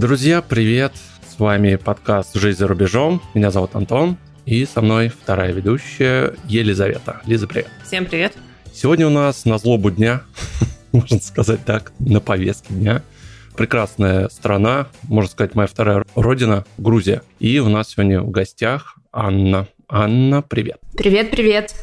Друзья, привет! С вами подкаст «Жизнь за рубежом». Меня зовут Антон. И со мной вторая ведущая Елизавета. Лиза, привет. Всем привет. Сегодня у нас на злобу дня, можно сказать так, на повестке дня. Прекрасная страна, можно сказать, моя вторая родина, Грузия. И у нас сегодня в гостях Анна. Анна, привет. Привет, привет.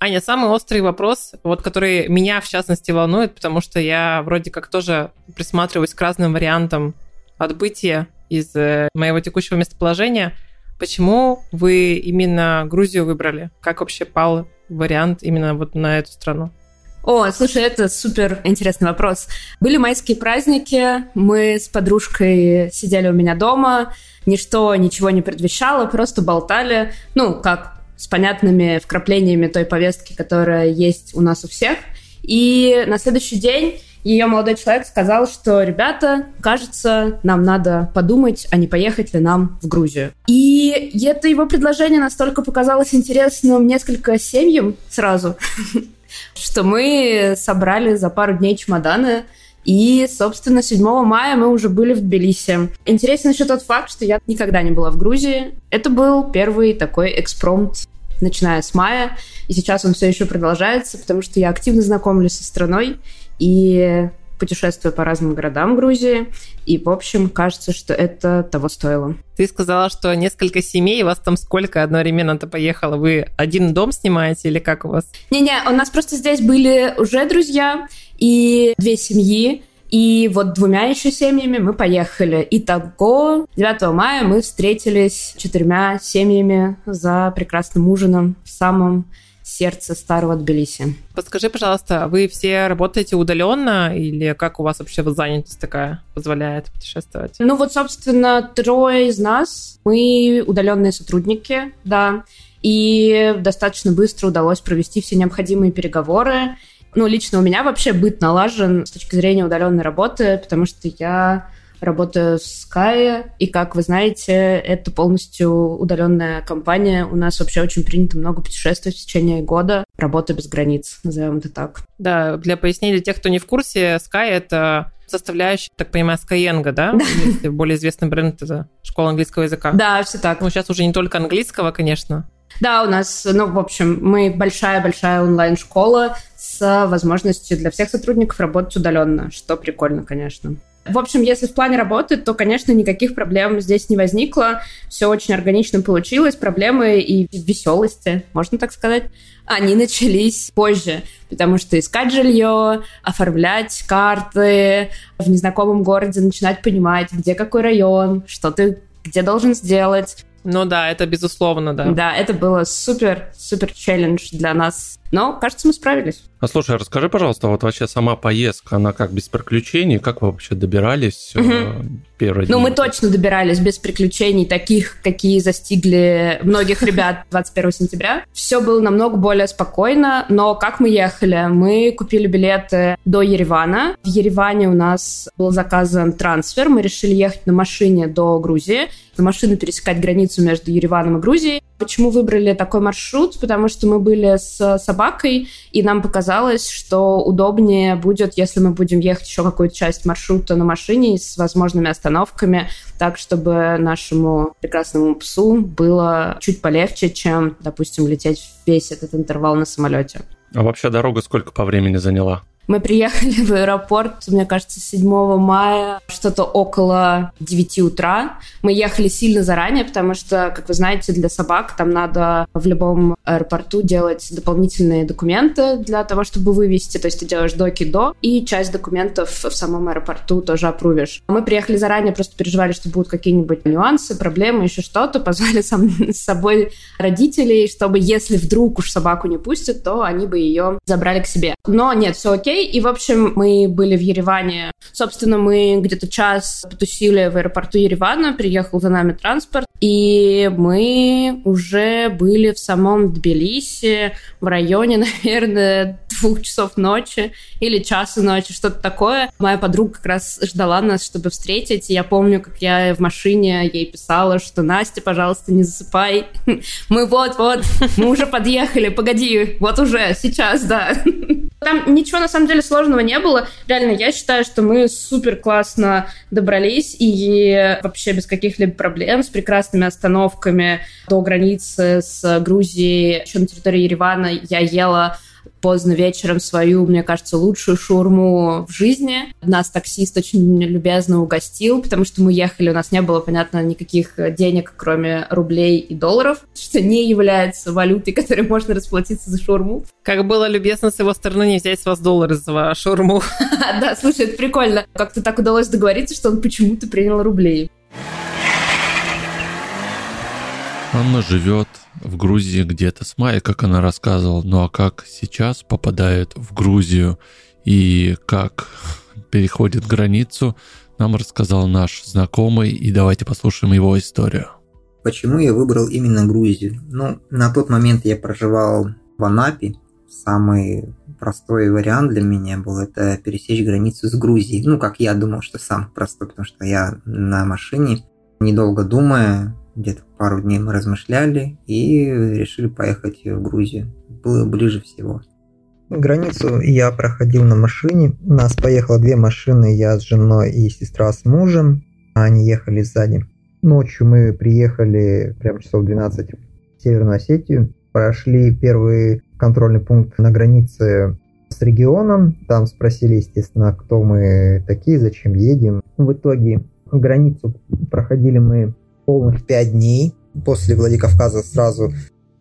Аня, самый острый вопрос, вот который меня в частности волнует, потому что я вроде как тоже присматриваюсь к разным вариантам отбытия из э, моего текущего местоположения. Почему вы именно Грузию выбрали? Как вообще пал вариант именно вот на эту страну? О, слушай, это супер интересный вопрос. Были майские праздники, мы с подружкой сидели у меня дома, ничто ничего не предвещало, просто болтали, ну, как с понятными вкраплениями той повестки, которая есть у нас у всех. И на следующий день ее молодой человек сказал, что, ребята, кажется, нам надо подумать, а не поехать ли нам в Грузию. И это его предложение настолько показалось интересным несколько семьям сразу, что мы собрали за пару дней чемоданы, и, собственно, 7 мая мы уже были в Тбилиси. Интересен еще тот факт, что я никогда не была в Грузии. Это был первый такой экспромт начиная с мая, и сейчас он все еще продолжается, потому что я активно знакомлюсь со страной, и путешествую по разным городам Грузии, и, в общем, кажется, что это того стоило. Ты сказала, что несколько семей, у вас там сколько одновременно-то поехало? Вы один дом снимаете или как у вас? Не-не, у нас просто здесь были уже друзья и две семьи, и вот двумя еще семьями мы поехали. Итого 9 мая мы встретились четырьмя семьями за прекрасным ужином в самом сердце старого Тбилиси. Подскажи, пожалуйста, вы все работаете удаленно или как у вас вообще занятость такая позволяет путешествовать? Ну вот, собственно, трое из нас, мы удаленные сотрудники, да, и достаточно быстро удалось провести все необходимые переговоры. Ну, лично у меня вообще быт налажен с точки зрения удаленной работы, потому что я работаю в Sky, и, как вы знаете, это полностью удаленная компания. У нас вообще очень принято много путешествовать в течение года. Работа без границ, назовем это так. Да, для пояснения для тех, кто не в курсе, Sky — это составляющая, так понимаю, Skyeng, да. Если более известный бренд — это школа английского языка. Да, все так. Ну, сейчас уже не только английского, конечно. Да, у нас, ну, в общем, мы большая-большая онлайн-школа с возможностью для всех сотрудников работать удаленно, что прикольно, конечно. В общем, если в плане работы, то, конечно, никаких проблем здесь не возникло. Все очень органично получилось. Проблемы и веселости, можно так сказать, они начались позже, потому что искать жилье, оформлять карты в незнакомом городе, начинать понимать, где какой район, что ты где должен сделать. Ну да, это безусловно, да. Да, это было супер, супер челлендж для нас но, кажется, мы справились. А слушай, расскажи, пожалуйста, вот вообще сама поездка, она как без приключений? Как вы вообще добирались угу. первый день? Ну, мы точно добирались без приключений, таких, какие застигли многих ребят 21 сентября. Все было намного более спокойно, но как мы ехали? Мы купили билеты до Еревана. В Ереване у нас был заказан трансфер. Мы решили ехать на машине до Грузии, на машину пересекать границу между Ереваном и Грузией. Почему выбрали такой маршрут? Потому что мы были с собакой, и нам показалось, что удобнее будет, если мы будем ехать еще какую-то часть маршрута на машине с возможными остановками, так, чтобы нашему прекрасному псу было чуть полегче, чем, допустим, лететь весь этот интервал на самолете. А вообще дорога сколько по времени заняла? Мы приехали в аэропорт, мне кажется, 7 мая, что-то около 9 утра. Мы ехали сильно заранее, потому что, как вы знаете, для собак там надо в любом аэропорту делать дополнительные документы для того, чтобы вывести. То есть ты делаешь доки до, и часть документов в самом аэропорту тоже опрувишь. Мы приехали заранее, просто переживали, что будут какие-нибудь нюансы, проблемы, еще что-то. Позвали сам, с собой родителей, чтобы если вдруг уж собаку не пустят, то они бы ее забрали к себе. Но нет, все окей и, в общем, мы были в Ереване. Собственно, мы где-то час потусили в аэропорту Еревана, приехал за нами транспорт, и мы уже были в самом Тбилиси, в районе, наверное, двух часов ночи или часа ночи, что-то такое. Моя подруга как раз ждала нас, чтобы встретить. И я помню, как я в машине ей писала, что Настя, пожалуйста, не засыпай. Мы вот-вот, мы уже подъехали, погоди, вот уже, сейчас, да. Там ничего на самом самом деле сложного не было. Реально, я считаю, что мы супер классно добрались и вообще без каких-либо проблем, с прекрасными остановками до границы с Грузией, еще на территории Еревана я ела поздно вечером свою, мне кажется, лучшую шурму в жизни. Нас таксист очень любезно угостил, потому что мы ехали, у нас не было, понятно, никаких денег, кроме рублей и долларов, что не является валютой, которой можно расплатиться за шурму. Как было любезно с его стороны не взять с вас доллары за шурму. Да, слушай, это прикольно. Как-то так удалось договориться, что он почему-то принял рублей. Анна живет в Грузии где-то с мая, как она рассказывала. Ну а как сейчас попадает в Грузию и как переходит границу, нам рассказал наш знакомый, и давайте послушаем его историю. Почему я выбрал именно Грузию? Ну, на тот момент я проживал в Анапе. Самый простой вариант для меня был это пересечь границу с Грузией. Ну, как я думал, что самый простой, потому что я на машине, недолго думая, где-то пару дней мы размышляли и решили поехать в Грузию. Было ближе всего. Границу я проходил на машине. У нас поехало две машины, я с женой и сестра с мужем. Они ехали сзади. Ночью мы приехали прямо часов 12 в Северную Осетию. Прошли первый контрольный пункт на границе с регионом. Там спросили, естественно, кто мы такие, зачем едем. В итоге границу проходили мы полных 5 дней. После Владикавказа сразу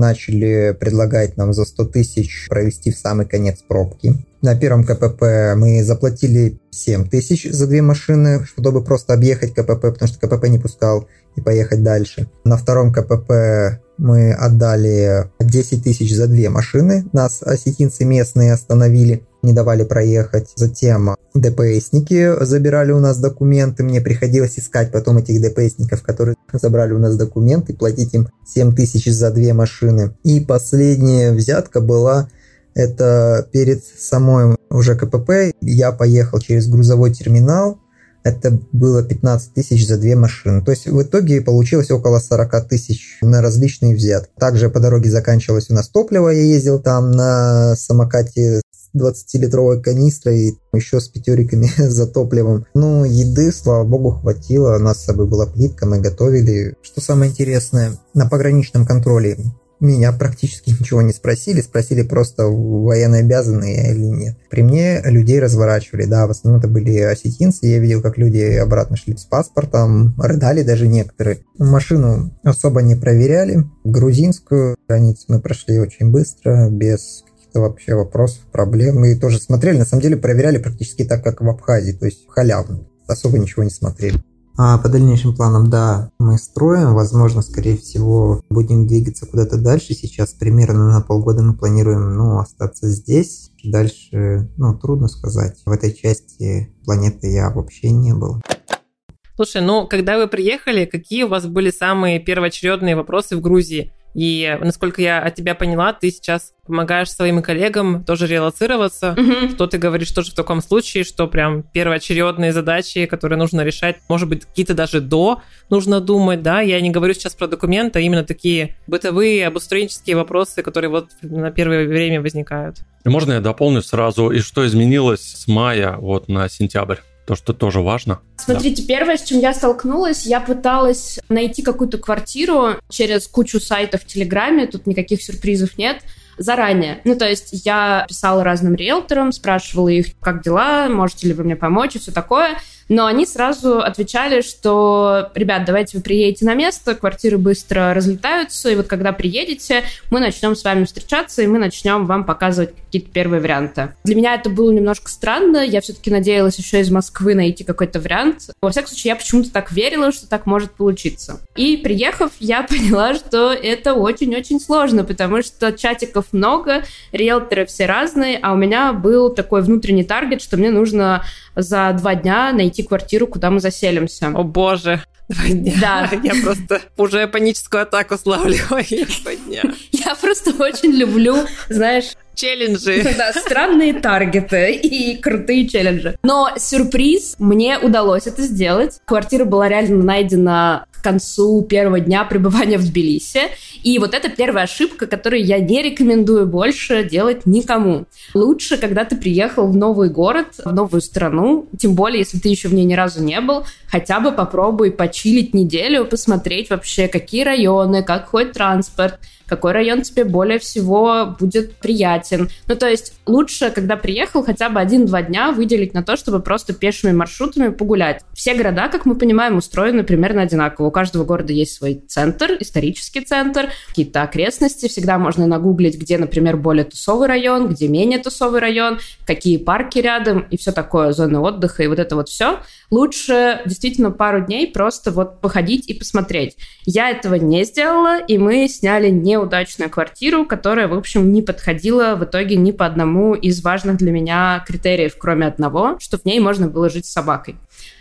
начали предлагать нам за 100 тысяч провести в самый конец пробки. На первом КПП мы заплатили 7 тысяч за две машины, чтобы просто объехать КПП, потому что КПП не пускал и поехать дальше. На втором КПП мы отдали 10 тысяч за две машины. Нас осетинцы местные остановили, не давали проехать. Затем ДПСники забирали у нас документы. Мне приходилось искать потом этих ДПСников, которые забрали у нас документы, платить им 7 тысяч за две машины. И последняя взятка была это перед самой уже КПП. Я поехал через грузовой терминал, это было 15 тысяч за две машины. То есть в итоге получилось около 40 тысяч на различные взятки. Также по дороге заканчивалось у нас топливо. Я ездил там на самокате 20-литровой канистрой, еще с пятериками за топливом. Ну, еды, слава богу, хватило. У нас с собой была плитка, мы готовили. Что самое интересное, на пограничном контроле меня практически ничего не спросили, спросили просто, военно обязанный я или нет. При мне людей разворачивали, да, в основном это были осетинцы, я видел, как люди обратно шли с паспортом, рыдали даже некоторые. Машину особо не проверяли, грузинскую границу мы прошли очень быстро, без каких-то вообще вопросов, проблем. Мы тоже смотрели, на самом деле проверяли практически так, как в Абхазии, то есть халявно, особо ничего не смотрели. А по дальнейшим планам, да, мы строим. Возможно, скорее всего, будем двигаться куда-то дальше. Сейчас примерно на полгода мы планируем, ну, остаться здесь. Дальше, ну, трудно сказать. В этой части планеты я вообще не был. Слушай, ну, когда вы приехали, какие у вас были самые первоочередные вопросы в Грузии? И, насколько я от тебя поняла, ты сейчас помогаешь своим коллегам тоже релацироваться. Mm-hmm. Что ты говоришь тоже в таком случае, что прям первоочередные задачи, которые нужно решать, может быть, какие-то даже до нужно думать, да? Я не говорю сейчас про документы, а именно такие бытовые, обустроенческие вопросы, которые вот на первое время возникают. Можно я дополню сразу, и что изменилось с мая вот на сентябрь? То, что тоже важно. Смотрите, да. первое, с чем я столкнулась, я пыталась найти какую-то квартиру через кучу сайтов в Телеграме, тут никаких сюрпризов нет, заранее. Ну, то есть я писала разным риэлторам, спрашивала их, как дела, можете ли вы мне помочь и все такое но они сразу отвечали, что, ребят, давайте вы приедете на место, квартиры быстро разлетаются, и вот когда приедете, мы начнем с вами встречаться, и мы начнем вам показывать какие-то первые варианты. Для меня это было немножко странно, я все-таки надеялась еще из Москвы найти какой-то вариант. Во всяком случае, я почему-то так верила, что так может получиться. И приехав, я поняла, что это очень-очень сложно, потому что чатиков много, риэлторы все разные, а у меня был такой внутренний таргет, что мне нужно за два дня найти квартиру, куда мы заселимся. О боже, два дня. Да. Я просто уже паническую атаку славливаю два дня. Я просто очень люблю, знаешь, челленджи. Да, странные таргеты и крутые челленджи. Но сюрприз, мне удалось это сделать. Квартира была реально найдена к концу первого дня пребывания в Тбилиси. И вот это первая ошибка, которую я не рекомендую больше делать никому. Лучше, когда ты приехал в новый город, в новую страну, тем более, если ты еще в ней ни разу не был, хотя бы попробуй почилить неделю, посмотреть вообще, какие районы, как ходит транспорт, какой район тебе более всего будет приятен. Ну, то есть лучше, когда приехал, хотя бы один-два дня выделить на то, чтобы просто пешими маршрутами погулять. Все города, как мы понимаем, устроены примерно одинаково. У каждого города есть свой центр, исторический центр, какие-то окрестности. Всегда можно нагуглить, где, например, более тусовый район, где менее тусовый район, какие парки рядом и все такое, зоны отдыха и вот это вот все. Лучше действительно пару дней просто вот походить и посмотреть. Я этого не сделала, и мы сняли не неудачную квартиру, которая, в общем, не подходила в итоге ни по одному из важных для меня критериев, кроме одного, что в ней можно было жить с собакой.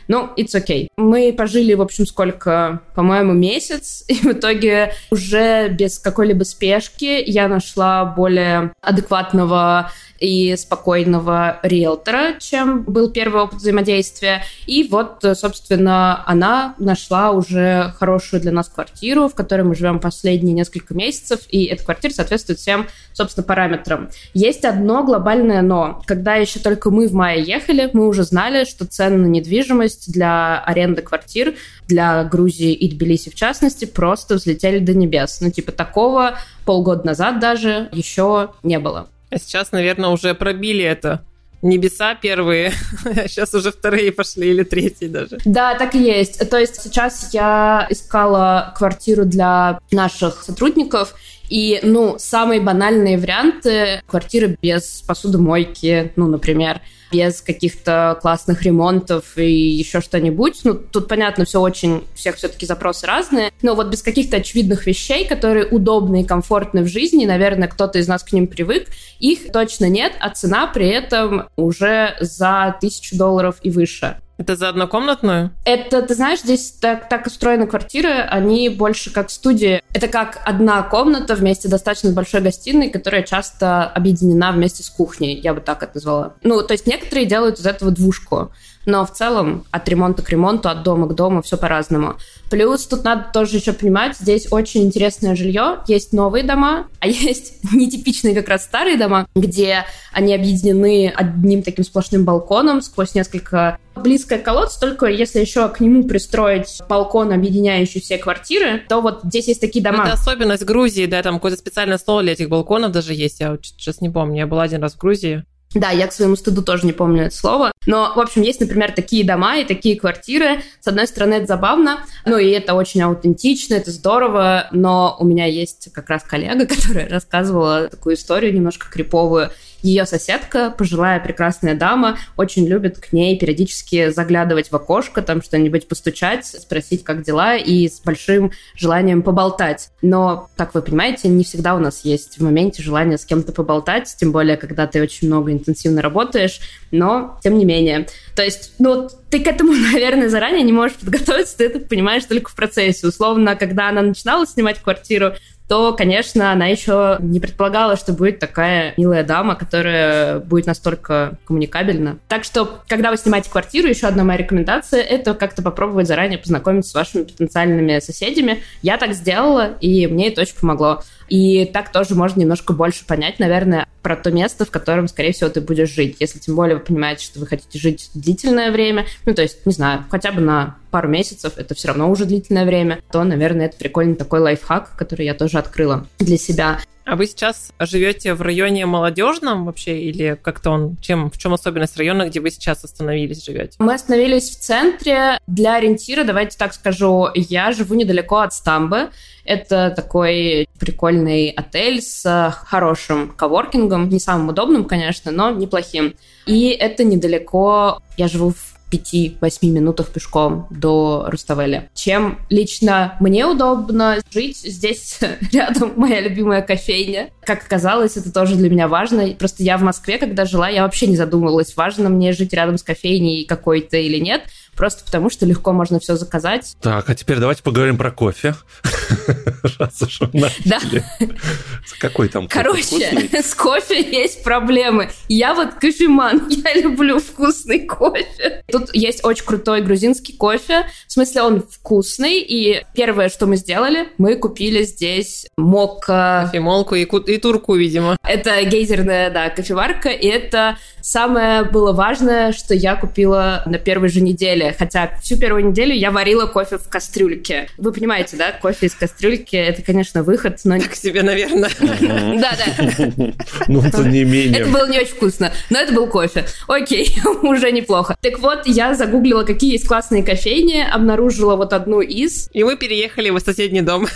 Ну, it's okay. Мы пожили, в общем, сколько, по-моему, месяц, и в итоге уже без какой-либо спешки я нашла более адекватного и спокойного риэлтора, чем был первый опыт взаимодействия. И вот, собственно, она нашла уже хорошую для нас квартиру, в которой мы живем последние несколько месяцев, и эта квартира соответствует всем, собственно, параметрам. Есть одно глобальное но. Когда еще только мы в мае ехали, мы уже знали, что цены на недвижимость для аренды квартир для Грузии и Тбилиси в частности просто взлетели до небес. Ну, типа такого полгода назад даже еще не было. А сейчас, наверное, уже пробили это небеса первые, а сейчас уже вторые пошли или третьи даже. Да, так и есть. То есть сейчас я искала квартиру для наших сотрудников, и, ну, самые банальные варианты — квартиры без посудомойки, ну, например, без каких-то классных ремонтов и еще что-нибудь. Ну, тут, понятно, все очень, всех все-таки запросы разные, но вот без каких-то очевидных вещей, которые удобны и комфортны в жизни, наверное, кто-то из нас к ним привык, их точно нет, а цена при этом уже за тысячу долларов и выше. Это за однокомнатную? Это, ты знаешь, здесь так, так устроены квартиры, они больше как студии. Это как одна комната вместе достаточно большой гостиной, которая часто объединена вместе с кухней, я бы так это назвала. Ну, то есть некоторые делают из этого двушку но в целом от ремонта к ремонту, от дома к дому все по-разному. Плюс тут надо тоже еще понимать, здесь очень интересное жилье, есть новые дома, а есть нетипичные как раз старые дома, где они объединены одним таким сплошным балконом сквозь несколько близкое к колодцу, только если еще к нему пристроить балкон, объединяющий все квартиры, то вот здесь есть такие дома. Это особенность Грузии, да, там какое-то специальное слово для этих балконов даже есть, я сейчас не помню, я была один раз в Грузии. Да, я к своему стыду тоже не помню это слово. Но, в общем, есть, например, такие дома и такие квартиры. С одной стороны, это забавно, ну и это очень аутентично, это здорово, но у меня есть как раз коллега, которая рассказывала такую историю немножко криповую. Ее соседка, пожилая прекрасная дама, очень любит к ней периодически заглядывать в окошко, там что-нибудь постучать, спросить, как дела, и с большим желанием поболтать. Но, как вы понимаете, не всегда у нас есть в моменте желание с кем-то поболтать, тем более, когда ты очень много интенсивно работаешь, но тем не менее. То есть, ну, ты к этому, наверное, заранее не можешь подготовиться, ты это понимаешь только в процессе. Условно, когда она начинала снимать квартиру, то, конечно, она еще не предполагала, что будет такая милая дама, которая будет настолько коммуникабельна. Так что, когда вы снимаете квартиру, еще одна моя рекомендация — это как-то попробовать заранее познакомиться с вашими потенциальными соседями. Я так сделала, и мне это очень помогло. И так тоже можно немножко больше понять, наверное, про то место, в котором, скорее всего, ты будешь жить. Если тем более вы понимаете, что вы хотите жить длительное время, ну, то есть, не знаю, хотя бы на пару месяцев, это все равно уже длительное время, то, наверное, это прикольный такой лайфхак, который я тоже открыла для себя. А вы сейчас живете в районе молодежном вообще или как-то он, чем, в чем особенность района, где вы сейчас остановились, живете? Мы остановились в центре. Для ориентира, давайте так скажу, я живу недалеко от Стамбы. Это такой прикольный отель с хорошим коворкингом, не самым удобным, конечно, но неплохим. И это недалеко, я живу в 5-8 минутах пешком до Руставеля. Чем лично мне удобно жить здесь рядом моя любимая кофейня. Как оказалось, это тоже для меня важно. Просто я в Москве, когда жила, я вообще не задумывалась, важно мне жить рядом с кофейней какой-то или нет просто потому что легко можно все заказать. Так, а теперь давайте поговорим про кофе. Раз уж мы начали. Какой там кофе? Короче, с кофе есть проблемы. Я вот кофеман, я люблю вкусный кофе. Тут есть очень крутой грузинский кофе. В смысле, он вкусный. И первое, что мы сделали, мы купили здесь мокко. Кофемолку и, и турку, видимо. Это гейзерная, да, кофеварка. И это самое было важное, что я купила на первой же неделе. Хотя всю первую неделю я варила кофе в кастрюльке. Вы понимаете, да? Кофе из кастрюльки — это, конечно, выход, но... К себе, наверное. Да, да. Ну, это не менее. Это было не очень вкусно, но это был кофе. Окей, уже неплохо. Так вот, я загуглила, какие есть классные кофейни, обнаружила вот одну из. И мы переехали в соседний дом.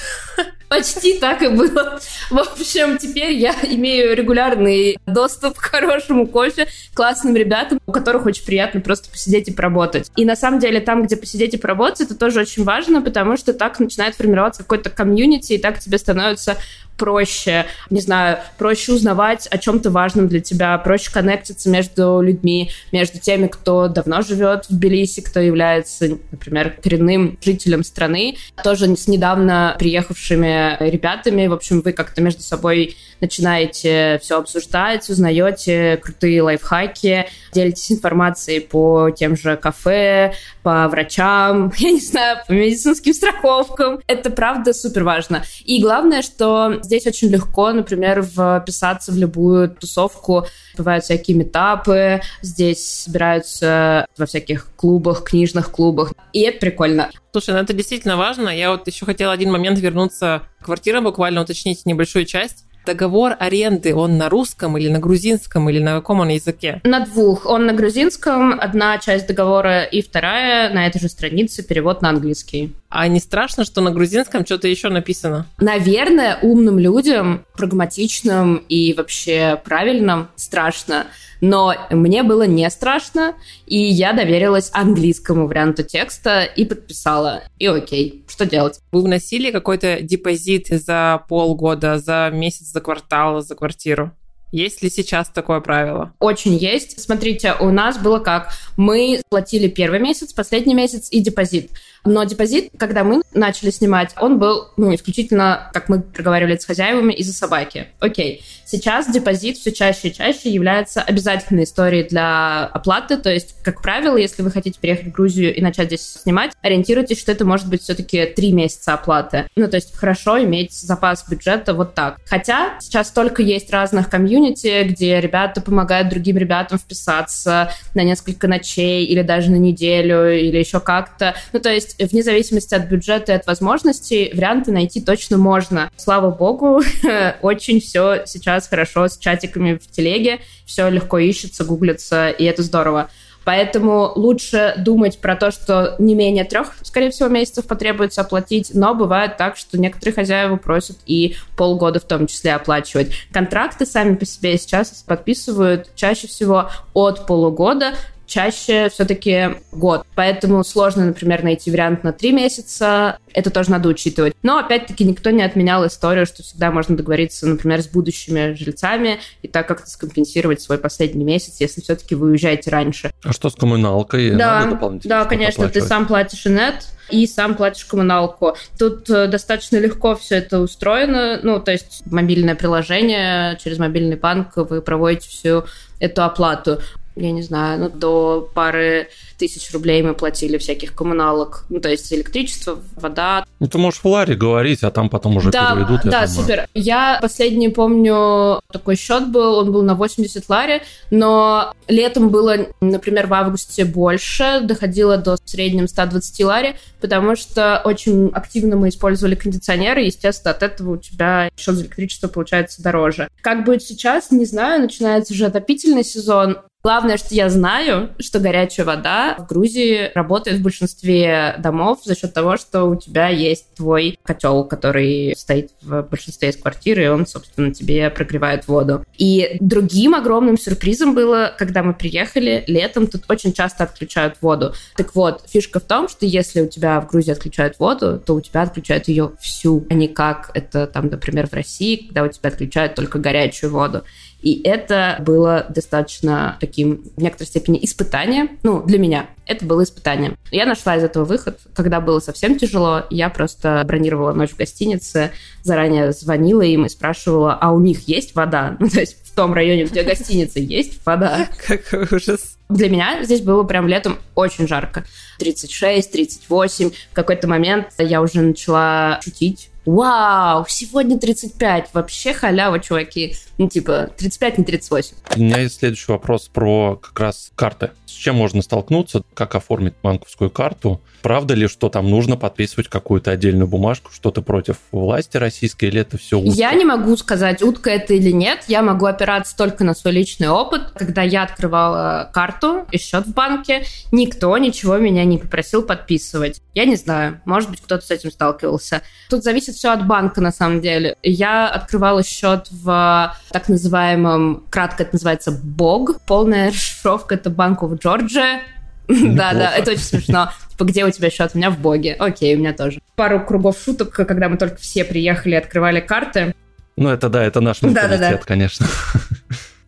Почти так и было. В общем, теперь я имею регулярный доступ к хорошему кофе, классным ребятам, у которых очень приятно просто посидеть и поработать. И на самом деле там, где посидеть и поработать, это тоже очень важно, потому что так начинает формироваться какой-то комьюнити, и так тебе становится проще, не знаю, проще узнавать о чем-то важном для тебя, проще коннектиться между людьми, между теми, кто давно живет в Тбилиси, кто является, например, коренным жителем страны, тоже с недавно приехавшими ребятами. В общем, вы как-то между собой начинаете все обсуждать, узнаете крутые лайфхаки, делитесь информацией по тем же кафе, по врачам, я не знаю, по медицинским страховкам. Это правда супер важно. И главное, что здесь очень легко, например, вписаться в любую тусовку. Бывают всякие метапы, здесь собираются во всяких клубах, книжных клубах. И это прикольно. Слушай, ну это действительно важно. Я вот еще хотела один момент вернуться к квартирам, буквально уточнить небольшую часть. Договор аренды, он на русском или на грузинском, или на каком он языке? На двух. Он на грузинском, одна часть договора, и вторая на этой же странице перевод на английский. А не страшно, что на грузинском что-то еще написано? Наверное, умным людям, прагматичным и вообще правильным страшно. Но мне было не страшно, и я доверилась английскому варианту текста и подписала. И окей, что делать? Вы вносили какой-то депозит за полгода, за месяц, за квартал, за квартиру? Есть ли сейчас такое правило? Очень есть. Смотрите, у нас было как? Мы платили первый месяц, последний месяц и депозит. Но депозит, когда мы начали снимать, он был, ну, исключительно, как мы проговаривали с хозяевами, из-за собаки. Окей. Сейчас депозит все чаще и чаще является обязательной историей для оплаты. То есть, как правило, если вы хотите переехать в Грузию и начать здесь снимать, ориентируйтесь, что это может быть все-таки три месяца оплаты. Ну, то есть, хорошо иметь запас бюджета вот так. Хотя сейчас только есть разных комьюнити, где ребята помогают другим ребятам вписаться на несколько ночей или даже на неделю или еще как-то. Ну, то есть, вне зависимости от бюджета и от возможностей, варианты найти точно можно. Слава богу, очень все сейчас хорошо с чатиками в телеге, все легко ищется, гуглится, и это здорово. Поэтому лучше думать про то, что не менее трех, скорее всего, месяцев потребуется оплатить, но бывает так, что некоторые хозяева просят и полгода в том числе оплачивать. Контракты сами по себе сейчас подписывают чаще всего от полугода чаще все-таки год. Поэтому сложно, например, найти вариант на три месяца. Это тоже надо учитывать. Но, опять-таки, никто не отменял историю, что всегда можно договориться, например, с будущими жильцами и так как-то скомпенсировать свой последний месяц, если все-таки вы уезжаете раньше. А что с коммуналкой? Да, да, конечно, ты сам платишь инет, и сам платишь коммуналку. Тут э, достаточно легко все это устроено. Ну, то есть мобильное приложение, через мобильный банк вы проводите всю эту оплату я не знаю, ну, до пары тысяч рублей мы платили всяких коммуналок, ну, то есть электричество, вода. Ну, ты можешь в Ларе говорить, а там потом уже да, переведут. Да, супер. Я последний помню, такой счет был, он был на 80 ларе, но летом было, например, в августе больше, доходило до среднем 120 ларе, потому что очень активно мы использовали кондиционеры, и, естественно, от этого у тебя счет за электричество получается дороже. Как будет сейчас, не знаю, начинается уже отопительный сезон, Главное, что я знаю, что горячая вода в Грузии работает в большинстве домов за счет того, что у тебя есть твой котел, который стоит в большинстве из квартир, и он, собственно, тебе прогревает воду. И другим огромным сюрпризом было, когда мы приехали летом, тут очень часто отключают воду. Так вот, фишка в том, что если у тебя в Грузии отключают воду, то у тебя отключают ее всю, а не как это там, например, в России, когда у тебя отключают только горячую воду. И это было достаточно таким, в некоторой степени, испытанием. Ну, для меня это было испытанием. Я нашла из этого выход. Когда было совсем тяжело, я просто бронировала ночь в гостинице, заранее звонила им и спрашивала, а у них есть вода? Ну, то есть в том районе, где гостиница, есть вода? Какой ужас. Для меня здесь было прям летом очень жарко. 36, 38. В какой-то момент я уже начала шутить Вау, сегодня 35, вообще халява, чуваки. Ну, типа, 35, не 38. У меня есть следующий вопрос про как раз карты. С чем можно столкнуться, как оформить банковскую карту? Правда ли, что там нужно подписывать какую-то отдельную бумажку, что ты против власти российской, или это все утка? Я не могу сказать, утка это или нет. Я могу опираться только на свой личный опыт. Когда я открывала карту и счет в банке, никто ничего меня не попросил подписывать. Я не знаю, может быть, кто-то с этим сталкивался. Тут зависит все от банка, на самом деле. Я открывала счет в так называемом, кратко это называется БОГ. Полная расшифровка — это Bank of Georgia. Да, да, это очень смешно. Типа, где у тебя счет? У меня в Боге. Окей, у меня тоже. Пару кругов шуток, когда мы только все приехали, открывали карты. Ну, это да, это наш менталитет, конечно.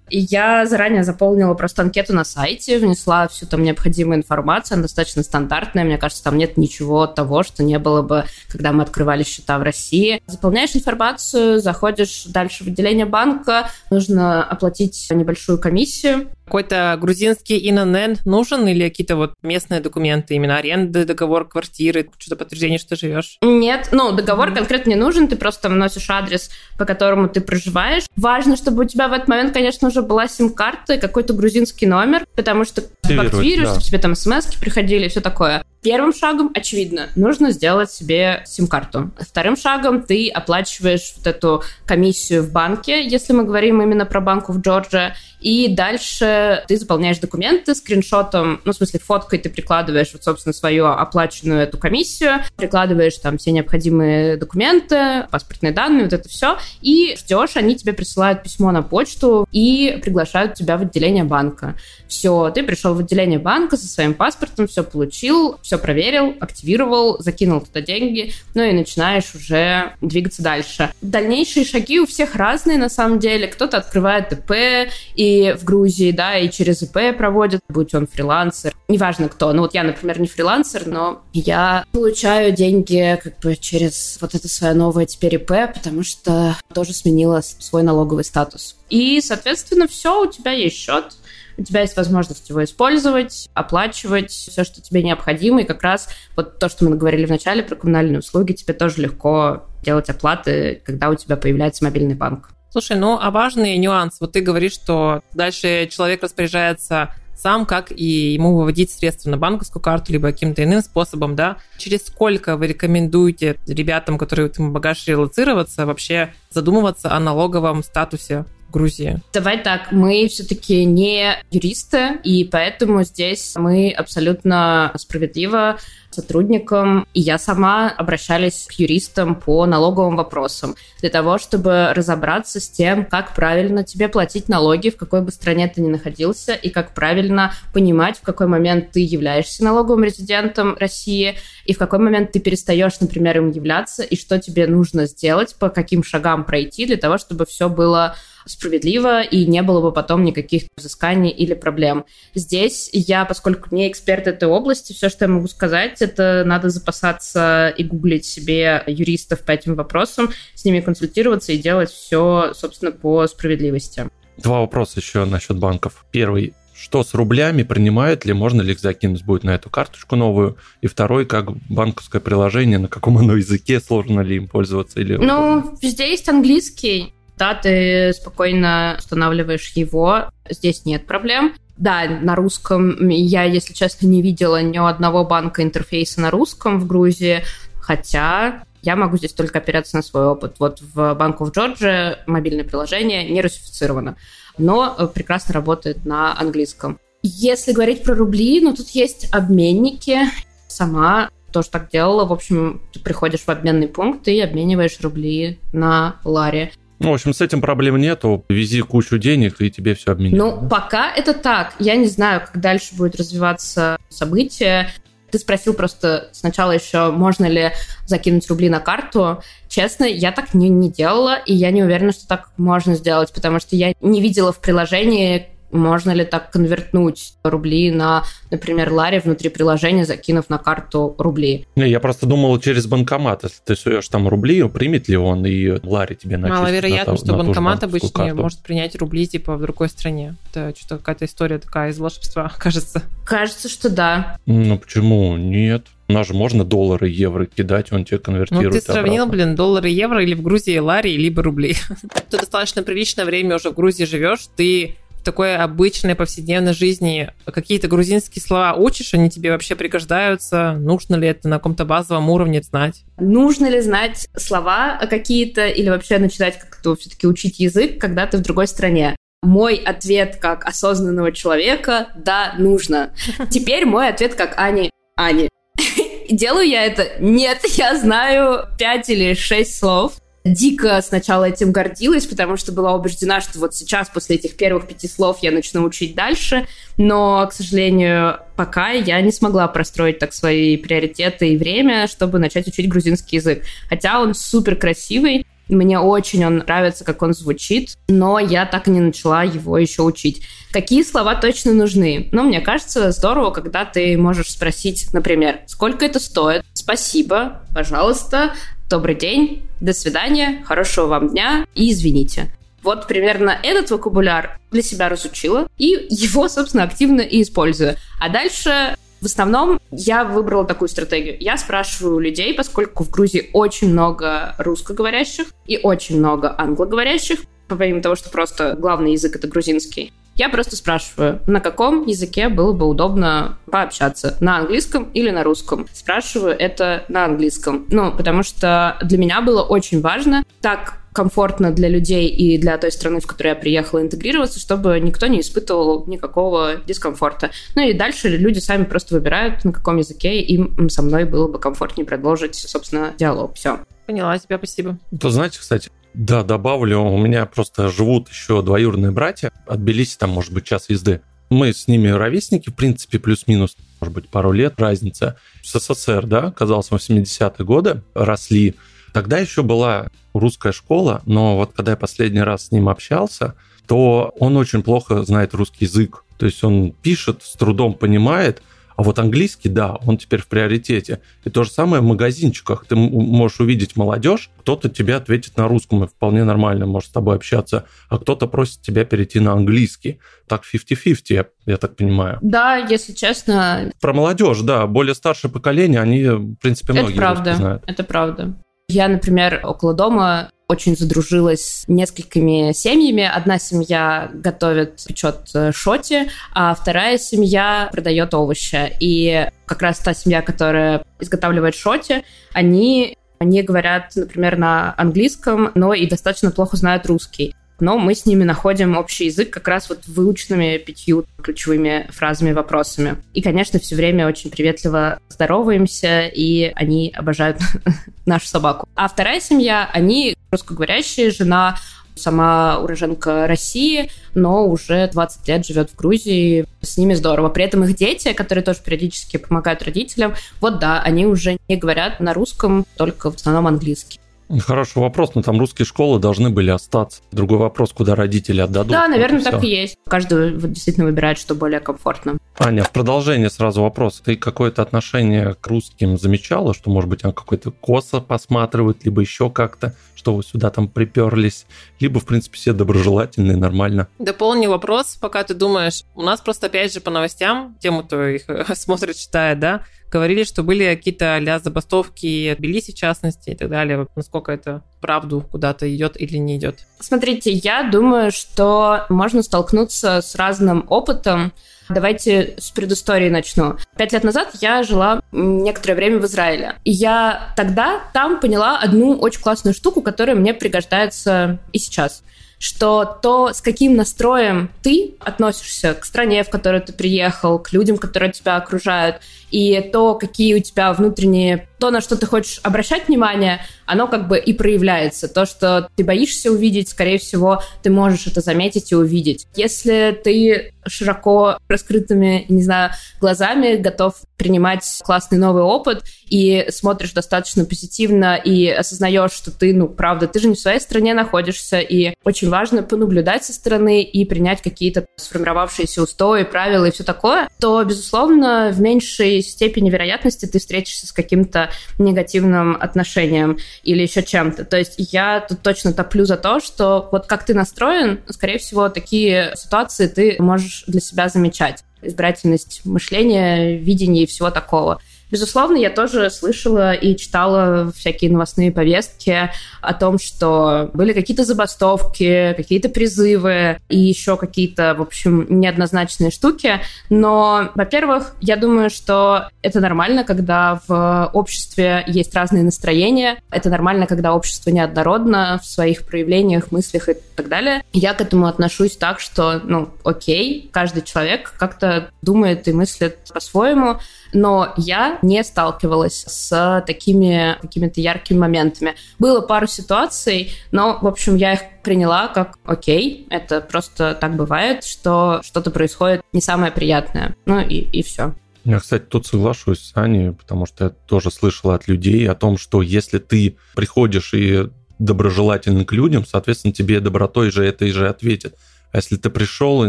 И я заранее заполнила просто анкету на сайте, внесла всю там необходимую информацию, она достаточно стандартная, мне кажется, там нет ничего того, что не было бы, когда мы открывали счета в России. Заполняешь информацию, заходишь дальше в отделение банка, нужно оплатить небольшую комиссию, какой-то грузинский ИНН нужен или какие-то вот местные документы, именно аренды, договор квартиры, что-то подтверждение, что живешь? Нет, ну, договор mm-hmm. конкретно не нужен, ты просто вносишь адрес, по которому ты проживаешь. Важно, чтобы у тебя в этот момент, конечно же, была сим-карта и какой-то грузинский номер, потому что активируешь, да. чтобы тебе там смс приходили и все такое. Первым шагом, очевидно, нужно сделать себе сим-карту. Вторым шагом ты оплачиваешь вот эту комиссию в банке, если мы говорим именно про банку в Джорджия, и дальше ты заполняешь документы скриншотом, ну, в смысле, фоткой ты прикладываешь, вот, собственно, свою оплаченную эту комиссию, прикладываешь там все необходимые документы, паспортные данные, вот это все, и ждешь, они тебе присылают письмо на почту и приглашают тебя в отделение банка. Все, ты пришел в отделение банка со своим паспортом, все получил, все проверил, активировал, закинул туда деньги, ну и начинаешь уже двигаться дальше. Дальнейшие шаги у всех разные, на самом деле. Кто-то открывает ИП и в Грузии, да, и через ИП проводит, будь он фрилансер, неважно кто. Ну вот я, например, не фрилансер, но я получаю деньги как бы через вот это свое новое теперь ИП, потому что тоже сменила свой налоговый статус. И, соответственно, все, у тебя есть счет, у тебя есть возможность его использовать, оплачивать все, что тебе необходимо. И как раз вот то, что мы говорили в начале про коммунальные услуги, тебе тоже легко делать оплаты, когда у тебя появляется мобильный банк. Слушай, ну а важный нюанс. Вот ты говоришь, что дальше человек распоряжается сам, как и ему выводить средства на банковскую карту, либо каким-то иным способом, да. Через сколько вы рекомендуете ребятам, которые в этом багаж релацироваться, вообще задумываться о налоговом статусе Грузии? Давай так, мы все-таки не юристы, и поэтому здесь мы абсолютно справедливо сотрудникам, и я сама обращались к юристам по налоговым вопросам для того, чтобы разобраться с тем, как правильно тебе платить налоги, в какой бы стране ты ни находился, и как правильно понимать, в какой момент ты являешься налоговым резидентом России, и в какой момент ты перестаешь, например, им являться, и что тебе нужно сделать, по каким шагам пройти для того, чтобы все было справедливо и не было бы потом никаких взысканий или проблем. Здесь я, поскольку не эксперт этой области, все, что я могу сказать, это надо запасаться и гуглить себе юристов по этим вопросам, с ними консультироваться и делать все, собственно, по справедливости. Два вопроса еще насчет банков. Первый, что с рублями, принимают ли, можно ли их закинуть будет на эту карточку новую? И второй, как банковское приложение, на каком оно языке, сложно ли им пользоваться? Или... Ну, везде есть английский, да, ты спокойно устанавливаешь его, здесь нет проблем. Да, на русском я, если честно, не видела ни одного банка интерфейса на русском в Грузии, хотя я могу здесь только опираться на свой опыт. Вот в Банку в Джорджии мобильное приложение не русифицировано, но прекрасно работает на английском. Если говорить про рубли, ну тут есть обменники. Сама тоже так делала. В общем, ты приходишь в обменный пункт и обмениваешь рубли на ларе. Ну, в общем, с этим проблем нету. Вези кучу денег, и тебе все обменяют. Ну, пока это так. Я не знаю, как дальше будет развиваться событие. Ты спросил просто сначала еще, можно ли закинуть рубли на карту. Честно, я так не, не делала, и я не уверена, что так можно сделать, потому что я не видела в приложении можно ли так конвертнуть рубли на, например, Ларе внутри приложения, закинув на карту рубли? Не, я просто думал через банкомат. Если ты суешь там рубли, примет ли он и Ларе тебе начислит Маловероятно, на, что на банкомат обычно карту. может принять рубли типа в другой стране. Это что-то какая-то история такая из волшебства, кажется. Кажется, что да. Ну почему? Нет. У нас же можно доллары, евро кидать, он тебе конвертирует Ну, ты сравнил, обратно. блин, доллары, евро или в Грузии лари, либо рубли. Ты достаточно приличное время уже в Грузии живешь, ты такой обычной повседневной жизни какие-то грузинские слова учишь, они тебе вообще пригождаются, нужно ли это на каком-то базовом уровне знать? Нужно ли знать слова какие-то или вообще начинать как-то все-таки учить язык, когда ты в другой стране? Мой ответ как осознанного человека – да, нужно. Теперь мой ответ как Ани. Ани, делаю я это? Нет, я знаю пять или шесть слов. Дико сначала этим гордилась, потому что была убеждена, что вот сейчас, после этих первых пяти слов, я начну учить дальше. Но, к сожалению, пока я не смогла простроить так свои приоритеты и время, чтобы начать учить грузинский язык. Хотя он супер красивый, мне очень он нравится, как он звучит, но я так и не начала его еще учить. Какие слова точно нужны? Ну, мне кажется, здорово, когда ты можешь спросить, например, сколько это стоит? Спасибо, пожалуйста, добрый день, до свидания, хорошего вам дня и извините. Вот примерно этот вокабуляр для себя разучила и его, собственно, активно и использую. А дальше в основном я выбрала такую стратегию. Я спрашиваю людей, поскольку в Грузии очень много русскоговорящих и очень много англоговорящих, помимо того, что просто главный язык — это грузинский. Я просто спрашиваю, на каком языке было бы удобно пообщаться, на английском или на русском. Спрашиваю это на английском. Ну, потому что для меня было очень важно так комфортно для людей и для той страны, в которую я приехала, интегрироваться, чтобы никто не испытывал никакого дискомфорта. Ну и дальше люди сами просто выбирают, на каком языке им со мной было бы комфортнее продолжить, собственно, диалог. Все. Поняла тебя, спасибо. То знаете, кстати, да, добавлю, у меня просто живут еще двоюродные братья, отбились там, может быть, час езды. Мы с ними ровесники, в принципе, плюс-минус, может быть, пару лет разница. СССР, да, казалось, в 80-е годы росли. Тогда еще была русская школа, но вот когда я последний раз с ним общался, то он очень плохо знает русский язык. То есть он пишет, с трудом понимает, а вот английский, да, он теперь в приоритете. И то же самое в магазинчиках. Ты можешь увидеть молодежь, кто-то тебе ответит на русском, и вполне нормально может с тобой общаться, а кто-то просит тебя перейти на английский. Так 50-50, я, я так понимаю. Да, если честно... Про молодежь, да, более старшее поколение, они, в принципе, многие это правда, знают. Это правда. Я, например, около дома очень задружилась с несколькими семьями. Одна семья готовит, печет шоти, а вторая семья продает овощи. И как раз та семья, которая изготавливает шоти, они не говорят, например, на английском, но и достаточно плохо знают русский но мы с ними находим общий язык как раз вот выученными пятью ключевыми фразами, вопросами. И, конечно, все время очень приветливо здороваемся, и они обожают нашу собаку. А вторая семья, они русскоговорящие, жена сама уроженка России, но уже 20 лет живет в Грузии, с ними здорово. При этом их дети, которые тоже периодически помогают родителям, вот да, они уже не говорят на русском, только в основном английский. Хороший вопрос, но там русские школы должны были остаться. Другой вопрос, куда родители отдадут. Да, наверное, вот так все. и есть. Каждый вот действительно выбирает, что более комфортно. Аня, в продолжение сразу вопрос. Ты какое-то отношение к русским замечала, что, может быть, он какой-то косо посматривает, либо еще как-то, что вы сюда там приперлись, либо, в принципе, все доброжелательные, нормально? Дополню вопрос, пока ты думаешь. У нас просто, опять же, по новостям, тему, кто их смотрит, читает, да, говорили, что были какие-то а забастовки Тбилиси, в частности, и так далее. Насколько это правду куда-то идет или не идет? Смотрите, я думаю, что можно столкнуться с разным опытом. Давайте с предыстории начну. Пять лет назад я жила некоторое время в Израиле. И я тогда там поняла одну очень классную штуку, которая мне пригождается и сейчас что то, с каким настроем ты относишься к стране, в которую ты приехал, к людям, которые тебя окружают, и то, какие у тебя внутренние то, на что ты хочешь обращать внимание, оно как бы и проявляется. То, что ты боишься увидеть, скорее всего, ты можешь это заметить и увидеть. Если ты широко раскрытыми, не знаю, глазами готов принимать классный новый опыт и смотришь достаточно позитивно и осознаешь, что ты, ну, правда, ты же не в своей стране находишься, и очень важно понаблюдать со стороны и принять какие-то сформировавшиеся устои, правила и все такое, то, безусловно, в меньшей степени вероятности ты встретишься с каким-то негативным отношением или еще чем-то. То есть я тут точно топлю за то, что вот как ты настроен, скорее всего, такие ситуации ты можешь для себя замечать. Избирательность мышления, видения и всего такого. Безусловно, я тоже слышала и читала всякие новостные повестки о том, что были какие-то забастовки, какие-то призывы и еще какие-то, в общем, неоднозначные штуки. Но, во-первых, я думаю, что это нормально, когда в обществе есть разные настроения. Это нормально, когда общество неоднородно в своих проявлениях, мыслях и так далее. Я к этому отношусь так, что, ну, окей, каждый человек как-то думает и мыслит по-своему, но я не сталкивалась с такими какими-то яркими моментами. Было пару ситуаций, но, в общем, я их приняла как окей, это просто так бывает, что что-то происходит не самое приятное. Ну и, и все. Я, кстати, тут соглашусь с Аней, потому что я тоже слышал от людей о том, что если ты приходишь и доброжелательный к людям, соответственно, тебе добротой же это и же ответит. А если ты пришел и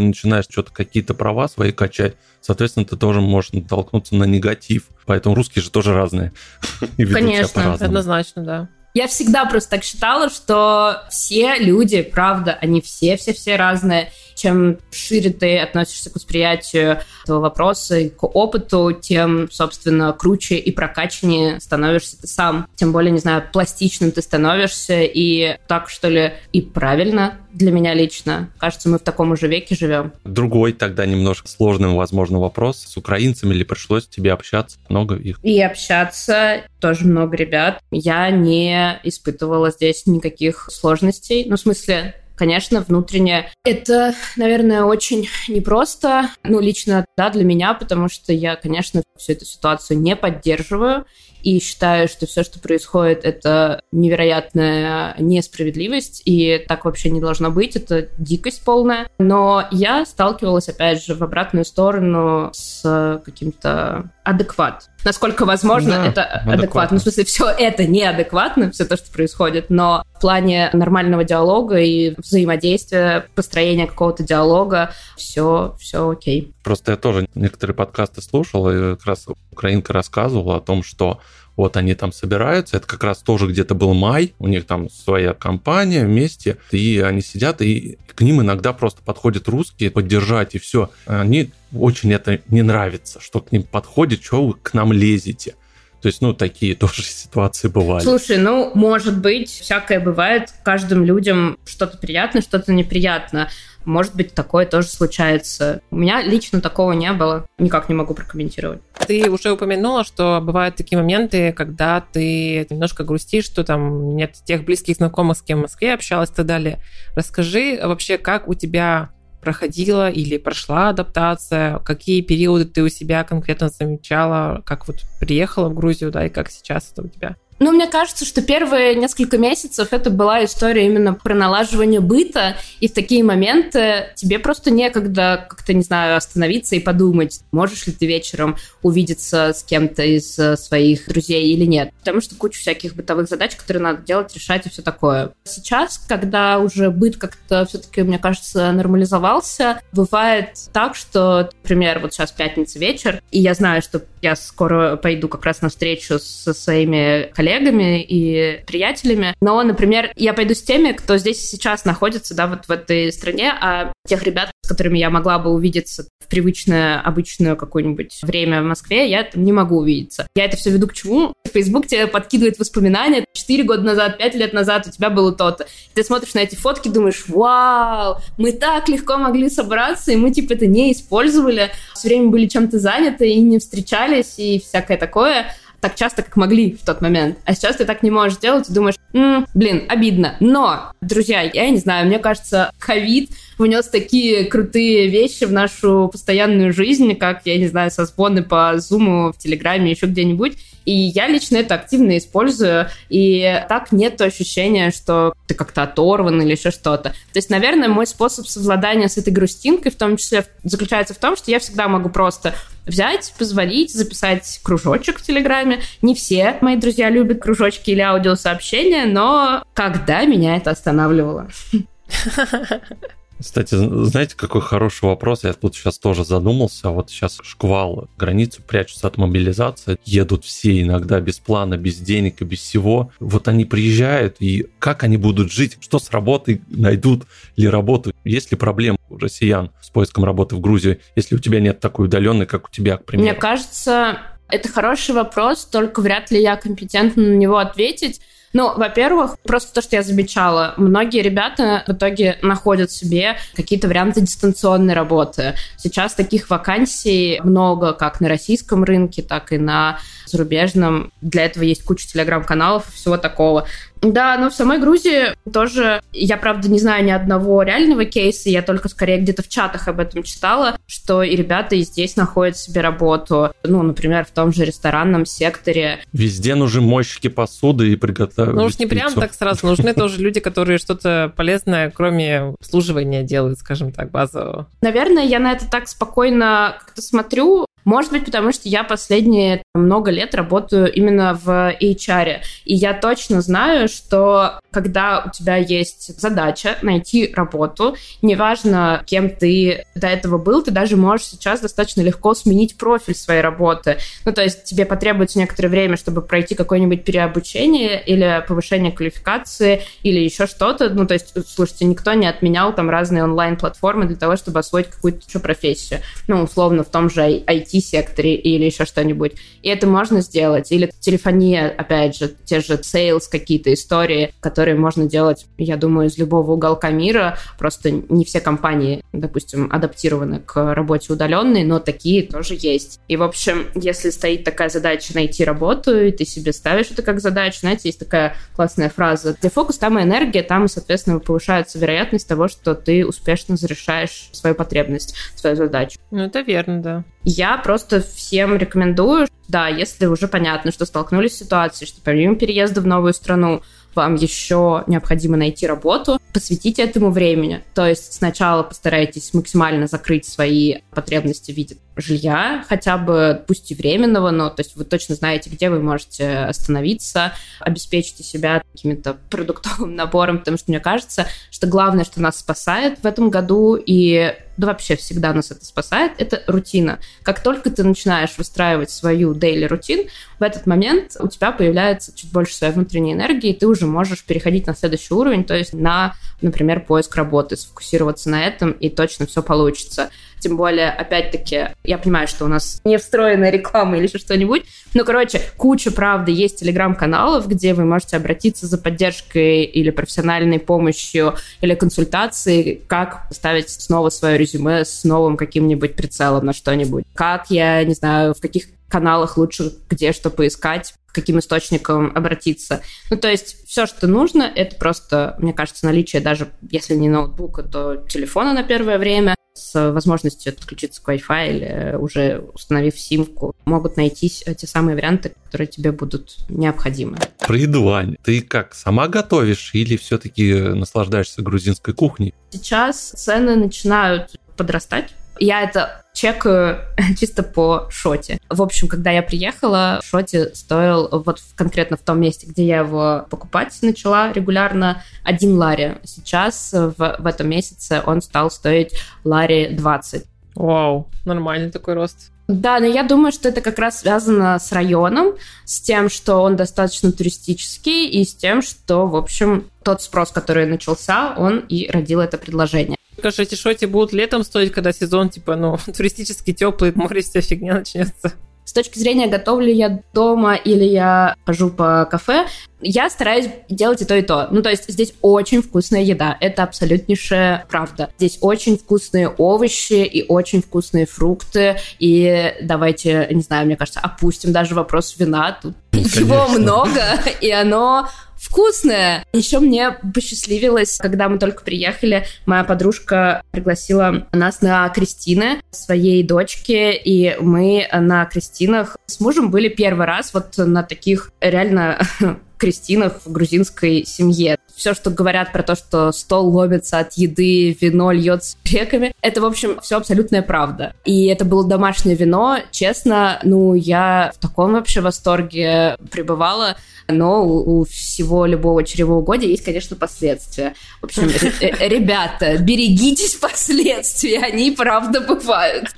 начинаешь что-то какие-то права свои качать, соответственно, ты тоже можешь натолкнуться на негатив. Поэтому русские же тоже разные. Конечно, однозначно, да. Я всегда просто так считала, что все люди, правда, они все-все-все разные. Чем шире ты относишься к восприятию этого вопроса и к опыту, тем, собственно, круче и прокачаннее становишься ты сам. Тем более, не знаю, пластичным ты становишься, и так, что ли, и правильно для меня лично. Кажется, мы в таком же веке живем. Другой тогда немножко сложным, возможно, вопрос. С украинцами ли пришлось тебе общаться? Много их? И общаться тоже много ребят. Я не испытывала здесь никаких сложностей. Ну, в смысле, конечно, внутренне. Это, наверное, очень непросто, ну, лично, да, для меня, потому что я, конечно, всю эту ситуацию не поддерживаю и считаю, что все, что происходит, это невероятная несправедливость, и так вообще не должно быть, это дикость полная. Но я сталкивалась, опять же, в обратную сторону с каким-то адекват. Насколько возможно, да, это адекватно. адекватно. Ну, в смысле, все это неадекватно, все то, что происходит, но в плане нормального диалога и взаимодействия, построения какого-то диалога, все, все окей. Просто я тоже некоторые подкасты слушал, и как раз украинка рассказывала о том, что вот они там собираются, это как раз тоже где-то был май, у них там своя компания вместе, и они сидят, и к ним иногда просто подходят русские поддержать, и все. Они очень это не нравится, что к ним подходит, что вы к нам лезете. То есть, ну, такие тоже ситуации бывали. Слушай, ну, может быть, всякое бывает. Каждым людям что-то приятно, что-то неприятно. Может быть, такое тоже случается. У меня лично такого не было. Никак не могу прокомментировать. Ты уже упомянула, что бывают такие моменты, когда ты немножко грустишь, что там нет тех близких знакомых, с кем в Москве общалась и так далее. Расскажи вообще, как у тебя проходила или прошла адаптация, какие периоды ты у себя конкретно замечала, как вот приехала в Грузию, да, и как сейчас это у тебя? Ну, мне кажется, что первые несколько месяцев это была история именно про налаживание быта, и в такие моменты тебе просто некогда как-то, не знаю, остановиться и подумать, можешь ли ты вечером увидеться с кем-то из э, своих друзей или нет. Потому что куча всяких бытовых задач, которые надо делать, решать и все такое. Сейчас, когда уже быт как-то все-таки, мне кажется, нормализовался, бывает так, что, например, вот сейчас пятница вечер, и я знаю, что я скоро пойду как раз на встречу со своими коллегами, коллегами и приятелями. Но, например, я пойду с теми, кто здесь и сейчас находится, да, вот в этой стране, а тех ребят, с которыми я могла бы увидеться в привычное, обычное какое-нибудь время в Москве, я там не могу увидеться. Я это все веду к чему? Facebook тебе подкидывает воспоминания. Четыре года назад, пять лет назад у тебя было то-то. Ты смотришь на эти фотки, думаешь, вау, мы так легко могли собраться, и мы, типа, это не использовали. Все время были чем-то заняты и не встречались, и всякое такое. Так часто, как могли в тот момент. А сейчас ты так не можешь делать и думаешь, М, блин, обидно. Но, друзья, я не знаю, мне кажется, ковид внес такие крутые вещи в нашу постоянную жизнь, как, я не знаю, созвоны по Зуму, в Телеграме, еще где-нибудь. И я лично это активно использую, и так нет ощущения, что ты как-то оторван или еще что-то. То есть, наверное, мой способ совладания с этой грустинкой в том числе заключается в том, что я всегда могу просто взять, позвонить, записать кружочек в Телеграме. Не все мои друзья любят кружочки или аудиосообщения, но когда меня это останавливало? Кстати, знаете, какой хороший вопрос? Я тут сейчас тоже задумался. Вот сейчас шквал, границу прячутся от мобилизации. Едут все иногда без плана, без денег и без всего. Вот они приезжают, и как они будут жить? Что с работой? Найдут ли работу? Есть ли проблемы у россиян с поиском работы в Грузии, если у тебя нет такой удаленной, как у тебя, к примеру? Мне кажется, это хороший вопрос, только вряд ли я компетентна на него ответить. Ну, во-первых, просто то, что я замечала, многие ребята в итоге находят себе какие-то варианты дистанционной работы. Сейчас таких вакансий много как на российском рынке, так и на зарубежном. Для этого есть куча телеграм-каналов и всего такого. Да, но в самой Грузии тоже, я, правда, не знаю ни одного реального кейса, я только скорее где-то в чатах об этом читала, что и ребята и здесь находят себе работу, ну, например, в том же ресторанном секторе. Везде нужны мойщики посуды и приготовить Ну уж не прям так сразу, нужны тоже люди, которые что-то полезное, кроме обслуживания делают, скажем так, базового. Наверное, я на это так спокойно как-то смотрю, может быть, потому что я последние много лет работаю именно в HR. И я точно знаю, что когда у тебя есть задача найти работу, неважно, кем ты до этого был, ты даже можешь сейчас достаточно легко сменить профиль своей работы. Ну, то есть тебе потребуется некоторое время, чтобы пройти какое-нибудь переобучение или повышение квалификации или еще что-то. Ну, то есть, слушайте, никто не отменял там разные онлайн-платформы для того, чтобы освоить какую-то еще профессию. Ну, условно, в том же IT IT-секторе или еще что-нибудь. И это можно сделать. Или телефония, опять же, те же sales какие-то истории, которые можно делать, я думаю, из любого уголка мира. Просто не все компании, допустим, адаптированы к работе удаленной, но такие тоже есть. И, в общем, если стоит такая задача найти работу, и ты себе ставишь это как задачу, знаете, есть такая классная фраза, где фокус, там и энергия, там, соответственно, повышается вероятность того, что ты успешно зарешаешь свою потребность, свою задачу. Ну, это верно, да. Я просто всем рекомендую, да, если уже понятно, что столкнулись с ситуацией, что помимо переезда в новую страну вам еще необходимо найти работу, посвятите этому времени. То есть сначала постарайтесь максимально закрыть свои потребности в виде жилья, хотя бы пусть и временного, но то есть вы точно знаете, где вы можете остановиться, обеспечите себя каким-то продуктовым набором, потому что мне кажется, что главное, что нас спасает в этом году и да вообще всегда нас это спасает, это рутина. Как только ты начинаешь выстраивать свою daily рутин, в этот момент у тебя появляется чуть больше своей внутренней энергии, и ты уже можешь переходить на следующий уровень, то есть на, например, поиск работы, сфокусироваться на этом, и точно все получится. Тем более, опять-таки, я понимаю, что у нас не встроенная реклама или еще что-нибудь. Но, короче, куча, правда, есть телеграм-каналов, где вы можете обратиться за поддержкой или профессиональной помощью, или консультацией, как ставить снова свое резюме с новым каким-нибудь прицелом на что-нибудь. Как, я не знаю, в каких каналах лучше где что поискать, к каким источникам обратиться. Ну, то есть все, что нужно, это просто, мне кажется, наличие даже, если не ноутбука, то телефона на первое время, с возможностью подключиться к Wi-Fi или уже установив симку, могут найтись те самые варианты, которые тебе будут необходимы. Про еду, Ань, ты как, сама готовишь или все-таки наслаждаешься грузинской кухней? Сейчас цены начинают подрастать. Я это чекаю чисто по шоте. В общем, когда я приехала, шоте стоил вот конкретно в том месте, где я его покупать начала регулярно, один лари. Сейчас в, в этом месяце он стал стоить лари 20. Вау, нормальный такой рост. Да, но я думаю, что это как раз связано с районом, с тем, что он достаточно туристический, и с тем, что, в общем, тот спрос, который начался, он и родил это предложение. Кажется, эти шоти будут летом стоить, когда сезон, типа, ну, туристически теплый, море вся фигня начнется. С точки зрения, готовлю я дома или я хожу по кафе, я стараюсь делать и то, и то. Ну, то есть здесь очень вкусная еда. Это абсолютнейшая правда. Здесь очень вкусные овощи и очень вкусные фрукты. И давайте, не знаю, мне кажется, опустим даже вопрос вина. Тут Конечно. его много, и оно вкусное. Еще мне посчастливилось, когда мы только приехали, моя подружка пригласила нас на крестины своей дочки, и мы на крестинах с мужем были первый раз вот на таких реально крестинах в грузинской семье. Все, что говорят про то, что стол ломится от еды, вино льется реками, это, в общем, все абсолютная правда. И это было домашнее вино. Честно, ну, я в таком вообще восторге пребывала но у, у всего любого чревоугодия есть, конечно, последствия. В общем, э, ребята, берегитесь последствий, они правда бывают.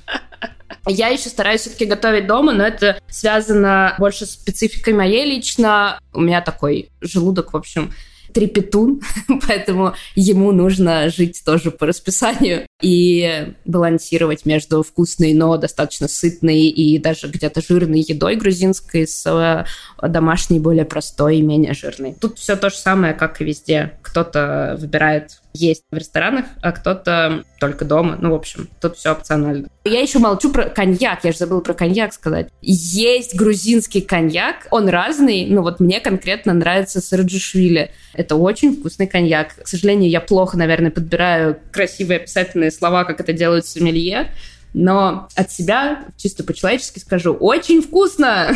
Я еще стараюсь все-таки готовить дома, но это связано больше с спецификой моей лично. У меня такой желудок, в общем, трепетун, поэтому ему нужно жить тоже по расписанию и балансировать между вкусной, но достаточно сытной и даже где-то жирной едой грузинской с э, домашней, более простой и менее жирной. Тут все то же самое, как и везде. Кто-то выбирает есть в ресторанах, а кто-то только дома. Ну, в общем, тут все опционально. Я еще молчу про коньяк. Я же забыла про коньяк сказать. Есть грузинский коньяк. Он разный. Ну, вот мне конкретно нравится Сараджишвили. Это очень вкусный коньяк. К сожалению, я плохо, наверное, подбираю красивые описательные слова, как это делают сомелье. Но от себя, чисто по-человечески скажу, очень вкусно!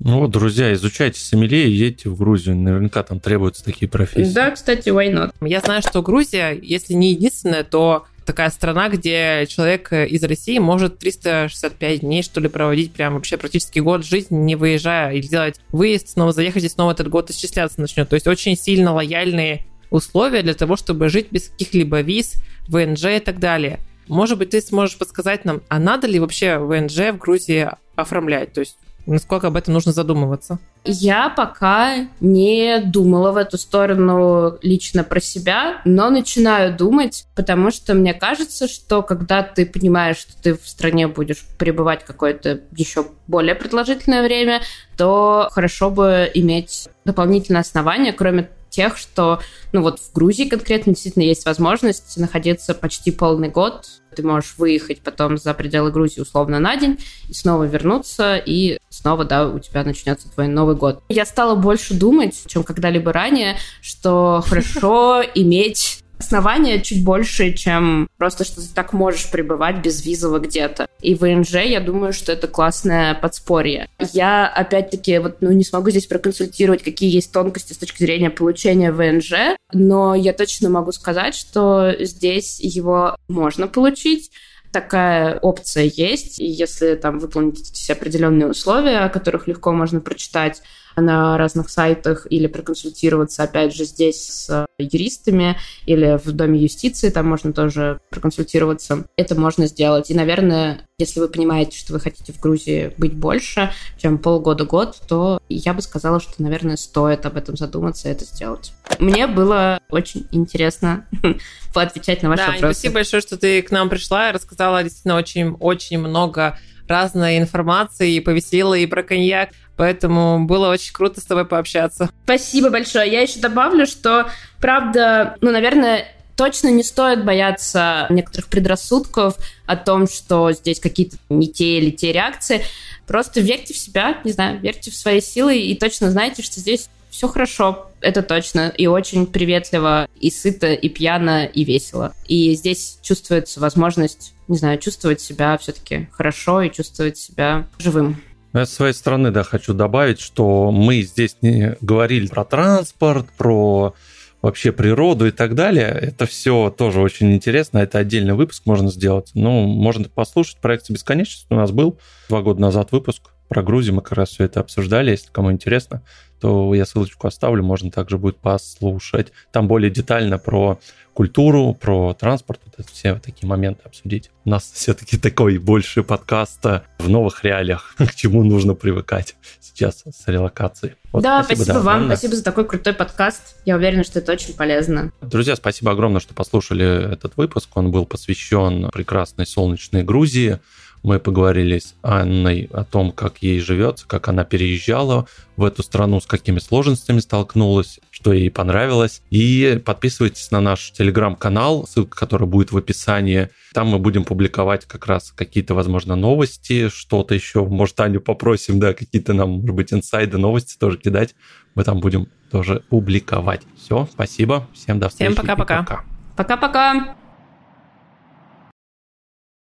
Ну вот, друзья, изучайте сомелье и едьте в Грузию. Наверняка там требуются такие профессии. Да, кстати, why not? Я знаю, что Грузия, если не единственная, то такая страна, где человек из России может 365 дней, что ли, проводить прям вообще практически год жизни, не выезжая, или делать выезд, снова заехать и снова этот год исчисляться начнет. То есть очень сильно лояльные условия для того, чтобы жить без каких-либо виз, ВНЖ и так далее. Может быть, ты сможешь подсказать нам, а надо ли вообще ВНЖ в Грузии оформлять? То есть Насколько об этом нужно задумываться? Я пока не думала в эту сторону лично про себя, но начинаю думать, потому что мне кажется, что когда ты понимаешь, что ты в стране будешь пребывать какое-то еще более продолжительное время, то хорошо бы иметь дополнительное основание, кроме тех, что, ну вот в Грузии конкретно действительно есть возможность находиться почти полный год. Ты можешь выехать потом за пределы Грузии условно на день и снова вернуться, и снова, да, у тебя начнется твой Новый год. Я стала больше думать, чем когда-либо ранее, что хорошо иметь основания чуть больше, чем просто, что ты так можешь пребывать без визового где-то. И ВНЖ, я думаю, что это классное подспорье. Я, опять-таки, вот, ну, не смогу здесь проконсультировать, какие есть тонкости с точки зрения получения ВНЖ, но я точно могу сказать, что здесь его можно получить, такая опция есть, и если там выполнить определенные условия, о которых легко можно прочитать, на разных сайтах или проконсультироваться, опять же, здесь с юристами или в Доме юстиции, там можно тоже проконсультироваться. Это можно сделать. И, наверное, если вы понимаете, что вы хотите в Грузии быть больше, чем полгода-год, то я бы сказала, что, наверное, стоит об этом задуматься и это сделать. Мне было очень интересно поотвечать на ваши да, вопросы. Спасибо большое, что ты к нам пришла и рассказала действительно очень-очень много разной информации и повеселила и про коньяк. Поэтому было очень круто с тобой пообщаться. Спасибо большое. Я еще добавлю, что, правда, ну, наверное, точно не стоит бояться некоторых предрассудков о том, что здесь какие-то не те или те реакции. Просто верьте в себя, не знаю, верьте в свои силы и точно знайте, что здесь все хорошо, это точно, и очень приветливо, и сыто, и пьяно, и весело. И здесь чувствуется возможность, не знаю, чувствовать себя все-таки хорошо и чувствовать себя живым. Я с своей стороны, да, хочу добавить, что мы здесь не говорили про транспорт, про вообще природу и так далее. Это все тоже очень интересно. Это отдельный выпуск можно сделать. Ну, можно послушать. Проект «Бесконечность» у нас был два года назад выпуск про Грузию. Мы как раз все это обсуждали. Если кому интересно, то я ссылочку оставлю. Можно также будет послушать. Там более детально про культуру, про транспорт, вот это все такие моменты обсудить. У нас все-таки такой больше подкаста в новых реалиях, к чему нужно привыкать сейчас с релокацией. Вот, да, спасибо, спасибо да, вам, огромное. спасибо за такой крутой подкаст. Я уверена, что это очень полезно. Друзья, спасибо огромное, что послушали этот выпуск. Он был посвящен прекрасной солнечной Грузии. Мы поговорили с Анной о том, как ей живется, как она переезжала в эту страну, с какими сложностями столкнулась, что ей понравилось. И подписывайтесь на наш телеграм-канал, ссылка, которая будет в описании. Там мы будем публиковать как раз какие-то, возможно, новости, что-то еще. Может, Аню попросим, да, какие-то нам, может быть, инсайды, новости тоже кидать. Мы там будем тоже публиковать. Все, спасибо. Всем до встречи. Всем пока-пока. Пока-пока.